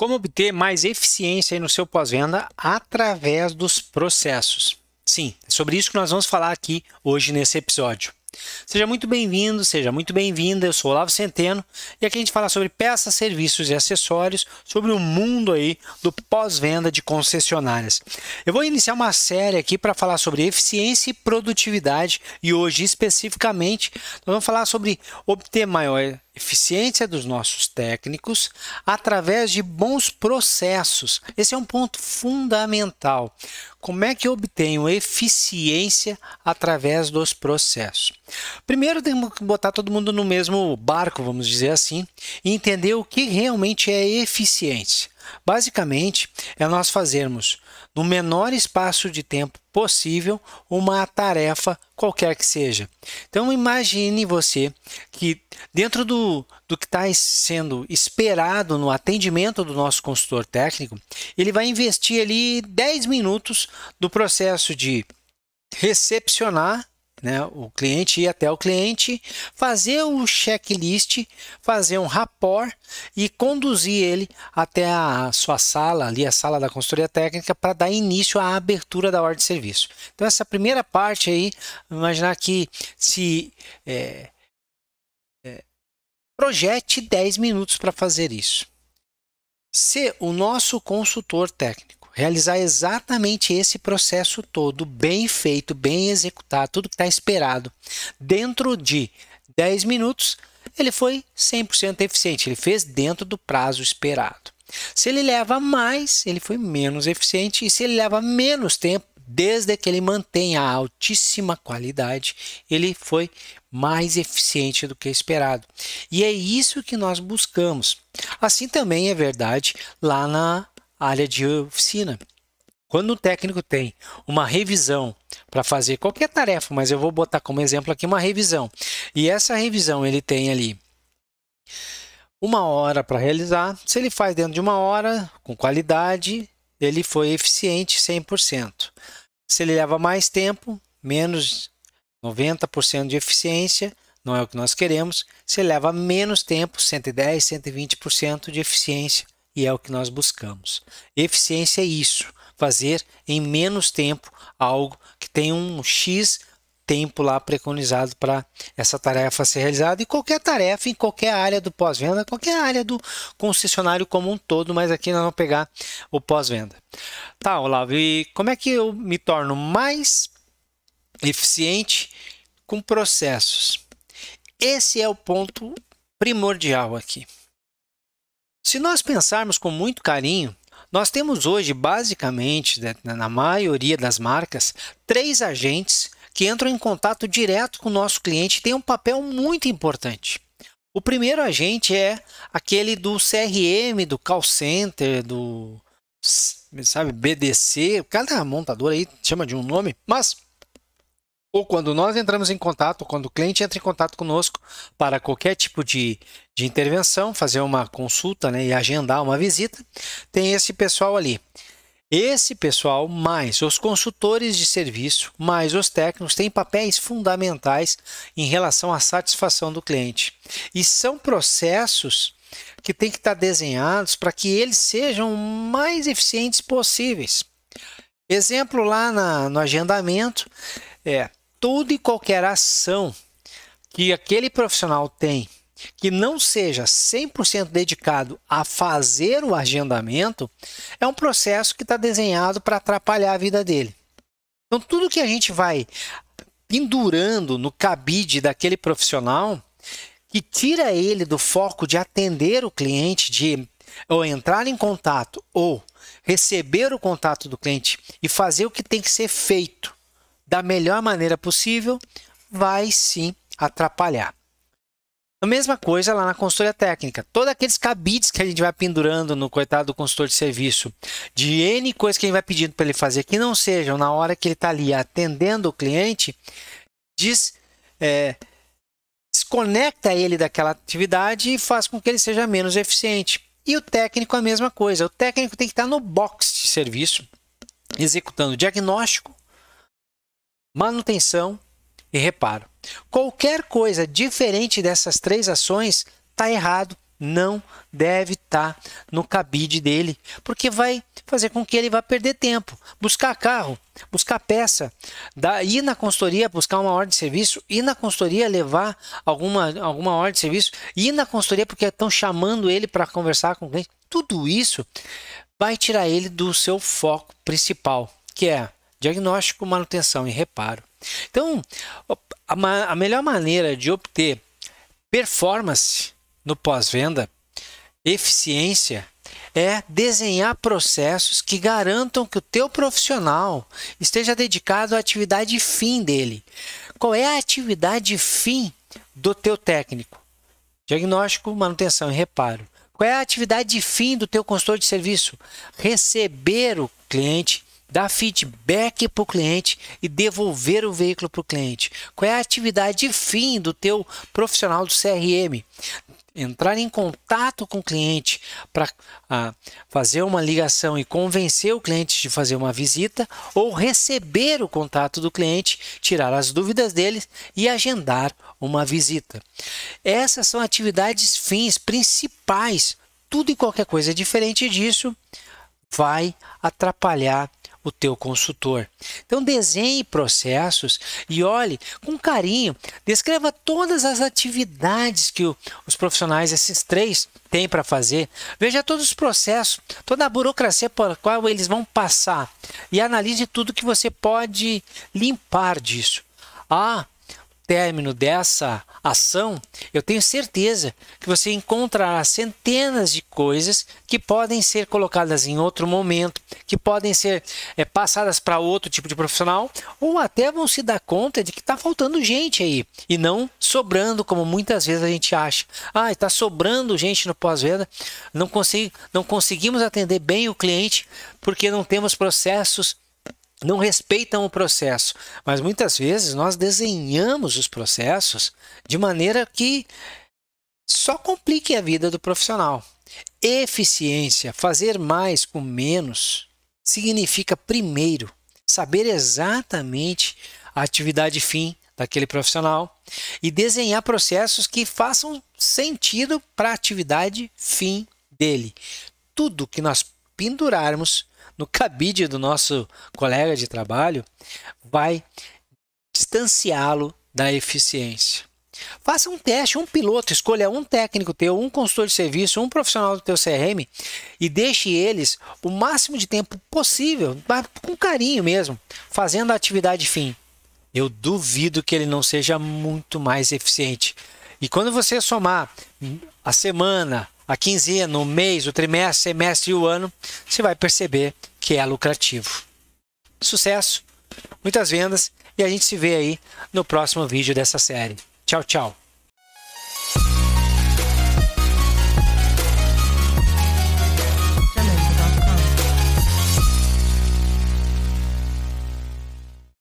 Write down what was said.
Como obter mais eficiência no seu pós-venda através dos processos? Sim, é sobre isso que nós vamos falar aqui hoje nesse episódio. Seja muito bem-vindo, seja muito bem-vinda. Eu sou Olavo Centeno e aqui a gente fala sobre peças, serviços e acessórios, sobre o mundo aí do pós-venda de concessionárias. Eu vou iniciar uma série aqui para falar sobre eficiência e produtividade e hoje especificamente nós vamos falar sobre obter maior eficiência dos nossos técnicos através de bons processos. Esse é um ponto fundamental. Como é que eu obtenho eficiência através dos processos? Primeiro, temos que botar todo mundo no mesmo barco, vamos dizer assim, e entender o que realmente é eficiência. Basicamente, é nós fazermos no menor espaço de tempo possível uma tarefa qualquer que seja. Então imagine você que dentro do, do que está sendo esperado no atendimento do nosso consultor técnico, ele vai investir ali 10 minutos do processo de recepcionar né, o cliente ir até o cliente, fazer o checklist, fazer um rapport e conduzir ele até a sua sala, ali a sala da consultoria técnica, para dar início à abertura da ordem de serviço. Então, essa primeira parte aí, imaginar que se é, é, projete 10 minutos para fazer isso. Se o nosso consultor técnico realizar exatamente esse processo todo, bem feito, bem executado, tudo que está esperado, dentro de 10 minutos, ele foi 100% eficiente, ele fez dentro do prazo esperado. Se ele leva mais, ele foi menos eficiente, e se ele leva menos tempo, desde que ele mantenha a altíssima qualidade, ele foi mais eficiente do que esperado. E é isso que nós buscamos. Assim também é verdade lá na área de oficina. Quando o técnico tem uma revisão para fazer qualquer tarefa, mas eu vou botar como exemplo aqui uma revisão, e essa revisão ele tem ali uma hora para realizar, se ele faz dentro de uma hora, com qualidade, ele foi eficiente 100%. Se ele leva mais tempo, menos 90% de eficiência, não é o que nós queremos. Se ele leva menos tempo, 110, 120% de eficiência, e é o que nós buscamos. Eficiência é isso, fazer em menos tempo algo que tem um X tempo lá preconizado para essa tarefa ser realizada e qualquer tarefa em qualquer área do pós-venda, qualquer área do concessionário como um todo, mas aqui nós vamos pegar o pós-venda. Tá, Olavo, e como é que eu me torno mais eficiente com processos? Esse é o ponto primordial aqui. Se nós pensarmos com muito carinho, nós temos hoje, basicamente, né, na maioria das marcas, três agentes que entram em contato direto com o nosso cliente e têm um papel muito importante. O primeiro agente é aquele do CRM, do call center, do sabe, BDC, cada montador aí chama de um nome, mas ou quando nós entramos em contato, quando o cliente entra em contato conosco para qualquer tipo de, de intervenção, fazer uma consulta né, e agendar uma visita, tem esse pessoal ali. Esse pessoal, mais os consultores de serviço, mais os técnicos, têm papéis fundamentais em relação à satisfação do cliente. E são processos que têm que estar desenhados para que eles sejam mais eficientes possíveis. Exemplo lá na, no agendamento é toda e qualquer ação que aquele profissional tem que não seja 100% dedicado a fazer o agendamento, é um processo que está desenhado para atrapalhar a vida dele. Então, tudo que a gente vai pendurando no cabide daquele profissional, que tira ele do foco de atender o cliente, de ou entrar em contato, ou receber o contato do cliente e fazer o que tem que ser feito da melhor maneira possível, vai sim atrapalhar. A mesma coisa lá na consultoria técnica. Todos aqueles cabides que a gente vai pendurando no coitado do consultor de serviço, de N coisas que a gente vai pedindo para ele fazer, que não sejam na hora que ele está ali atendendo o cliente, diz, é, desconecta ele daquela atividade e faz com que ele seja menos eficiente. E o técnico a mesma coisa. O técnico tem que estar no box de serviço, executando diagnóstico, manutenção e reparo. Qualquer coisa diferente dessas três ações está errado, não deve estar tá no cabide dele, porque vai fazer com que ele vá perder tempo, buscar carro, buscar peça, ir na consultoria buscar uma ordem de serviço, ir na consultoria levar alguma, alguma ordem de serviço, ir na consultoria porque estão chamando ele para conversar com o cliente. Tudo isso vai tirar ele do seu foco principal, que é diagnóstico, manutenção e reparo. Então, a, melhor maneira de obter performance no pós-venda, eficiência, é desenhar processos que garantam que o teu profissional esteja dedicado à atividade fim dele. Qual é a atividade fim do teu técnico? Diagnóstico, manutenção e reparo. Qual é a atividade fim do teu consultor de serviço? Receber o cliente, dar feedback para o cliente e devolver o veículo para o cliente. Qual é a atividade fim do teu profissional do CRM? entrar em contato com o cliente para ah, fazer uma ligação e convencer o cliente de fazer uma visita ou receber o contato do cliente, tirar as dúvidas dele e agendar uma visita. Essas são atividades fins principais. Tudo e qualquer coisa diferente disso vai atrapalhar o teu consultor. Então desenhe processos e olhe com carinho, descreva todas as atividades que o, os profissionais, esses três, têm para fazer. Veja todos os processos, toda a burocracia por qual eles vão passar e analise tudo que você pode limpar disso. Ah, término dessa ação, eu tenho certeza que você encontrará centenas de coisas que podem ser colocadas em outro momento, que podem ser é, passadas para outro tipo de profissional, ou até vão se dar conta de que está faltando gente aí e não sobrando, como muitas vezes a gente acha. Ah, está sobrando gente no pós-venda, não, não conseguimos atender bem o cliente porque não temos processos não respeitam o processo, mas muitas vezes nós desenhamos os processos de maneira que só complique a vida do profissional. Eficiência, fazer mais com menos, significa primeiro saber exatamente a atividade fim daquele profissional e desenhar processos que façam sentido para a atividade fim dele. Tudo que nós pendurarmos no cabide do nosso colega de trabalho vai distanciá-lo da eficiência. Faça um teste, um piloto, escolha um técnico teu, um consultor de serviço, um profissional do teu CRM e deixe eles o máximo de tempo possível, com carinho mesmo, fazendo a atividade fim. Eu duvido que ele não seja muito mais eficiente. E quando você somar a semana, a quinzena, o mês, o trimestre, semestre e o ano, você vai perceber que é lucrativo. Sucesso, muitas vendas e a gente se vê aí no próximo vídeo dessa série. Tchau, tchau.